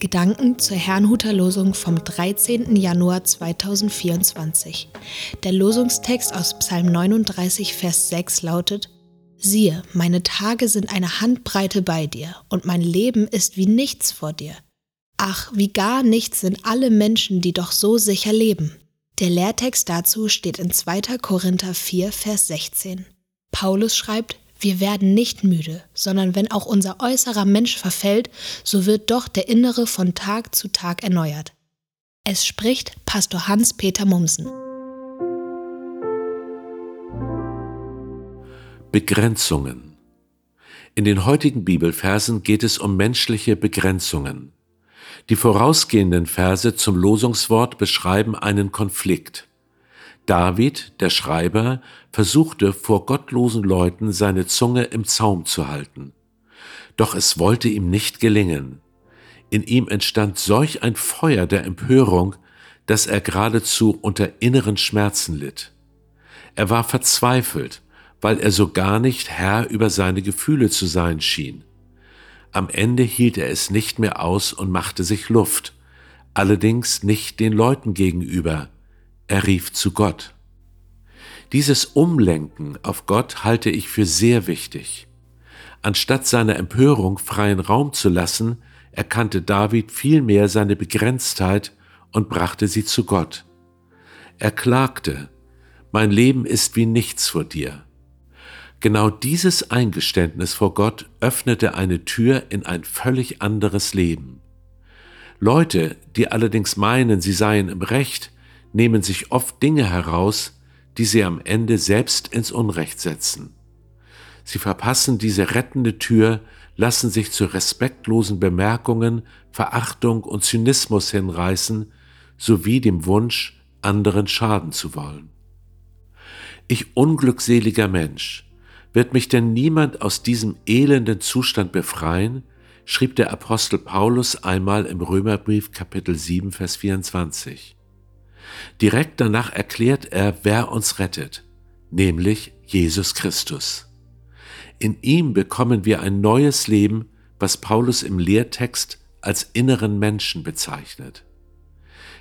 Gedanken zur Herrnhuter Losung vom 13. Januar 2024. Der Losungstext aus Psalm 39, Vers 6 lautet, Siehe, meine Tage sind eine Handbreite bei dir, und mein Leben ist wie nichts vor dir. Ach, wie gar nichts sind alle Menschen, die doch so sicher leben. Der Lehrtext dazu steht in 2. Korinther 4, Vers 16. Paulus schreibt, wir werden nicht müde, sondern wenn auch unser äußerer Mensch verfällt, so wird doch der innere von Tag zu Tag erneuert. Es spricht Pastor Hans-Peter Mumsen. Begrenzungen. In den heutigen Bibelversen geht es um menschliche Begrenzungen. Die vorausgehenden Verse zum Losungswort beschreiben einen Konflikt. David, der Schreiber, versuchte vor gottlosen Leuten seine Zunge im Zaum zu halten. Doch es wollte ihm nicht gelingen. In ihm entstand solch ein Feuer der Empörung, dass er geradezu unter inneren Schmerzen litt. Er war verzweifelt, weil er so gar nicht Herr über seine Gefühle zu sein schien. Am Ende hielt er es nicht mehr aus und machte sich Luft, allerdings nicht den Leuten gegenüber, er rief zu Gott. Dieses Umlenken auf Gott halte ich für sehr wichtig. Anstatt seiner Empörung freien Raum zu lassen, erkannte David vielmehr seine Begrenztheit und brachte sie zu Gott. Er klagte, mein Leben ist wie nichts vor dir. Genau dieses Eingeständnis vor Gott öffnete eine Tür in ein völlig anderes Leben. Leute, die allerdings meinen, sie seien im Recht, nehmen sich oft Dinge heraus, die sie am Ende selbst ins Unrecht setzen. Sie verpassen diese rettende Tür, lassen sich zu respektlosen Bemerkungen, Verachtung und Zynismus hinreißen, sowie dem Wunsch, anderen schaden zu wollen. Ich unglückseliger Mensch, wird mich denn niemand aus diesem elenden Zustand befreien? schrieb der Apostel Paulus einmal im Römerbrief Kapitel 7, Vers 24. Direkt danach erklärt er, wer uns rettet, nämlich Jesus Christus. In ihm bekommen wir ein neues Leben, was Paulus im Lehrtext als inneren Menschen bezeichnet.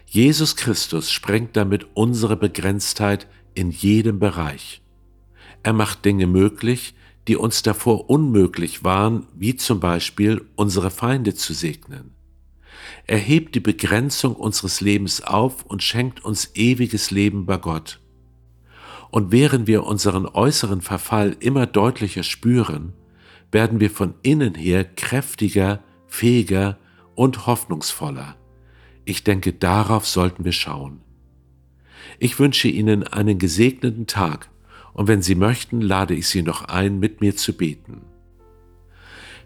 Jesus Christus sprengt damit unsere Begrenztheit in jedem Bereich. Er macht Dinge möglich, die uns davor unmöglich waren, wie zum Beispiel unsere Feinde zu segnen. Er hebt die Begrenzung unseres Lebens auf und schenkt uns ewiges Leben bei Gott. Und während wir unseren äußeren Verfall immer deutlicher spüren, werden wir von innen her kräftiger, fähiger und hoffnungsvoller. Ich denke, darauf sollten wir schauen. Ich wünsche Ihnen einen gesegneten Tag und wenn Sie möchten, lade ich Sie noch ein, mit mir zu beten.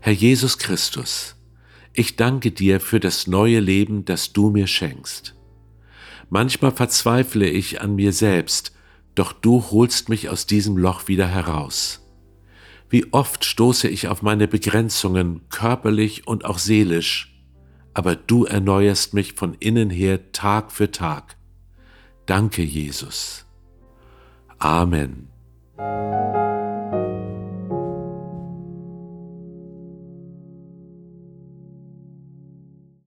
Herr Jesus Christus, ich danke dir für das neue Leben, das du mir schenkst. Manchmal verzweifle ich an mir selbst, doch du holst mich aus diesem Loch wieder heraus. Wie oft stoße ich auf meine Begrenzungen, körperlich und auch seelisch, aber du erneuerst mich von innen her Tag für Tag. Danke, Jesus. Amen.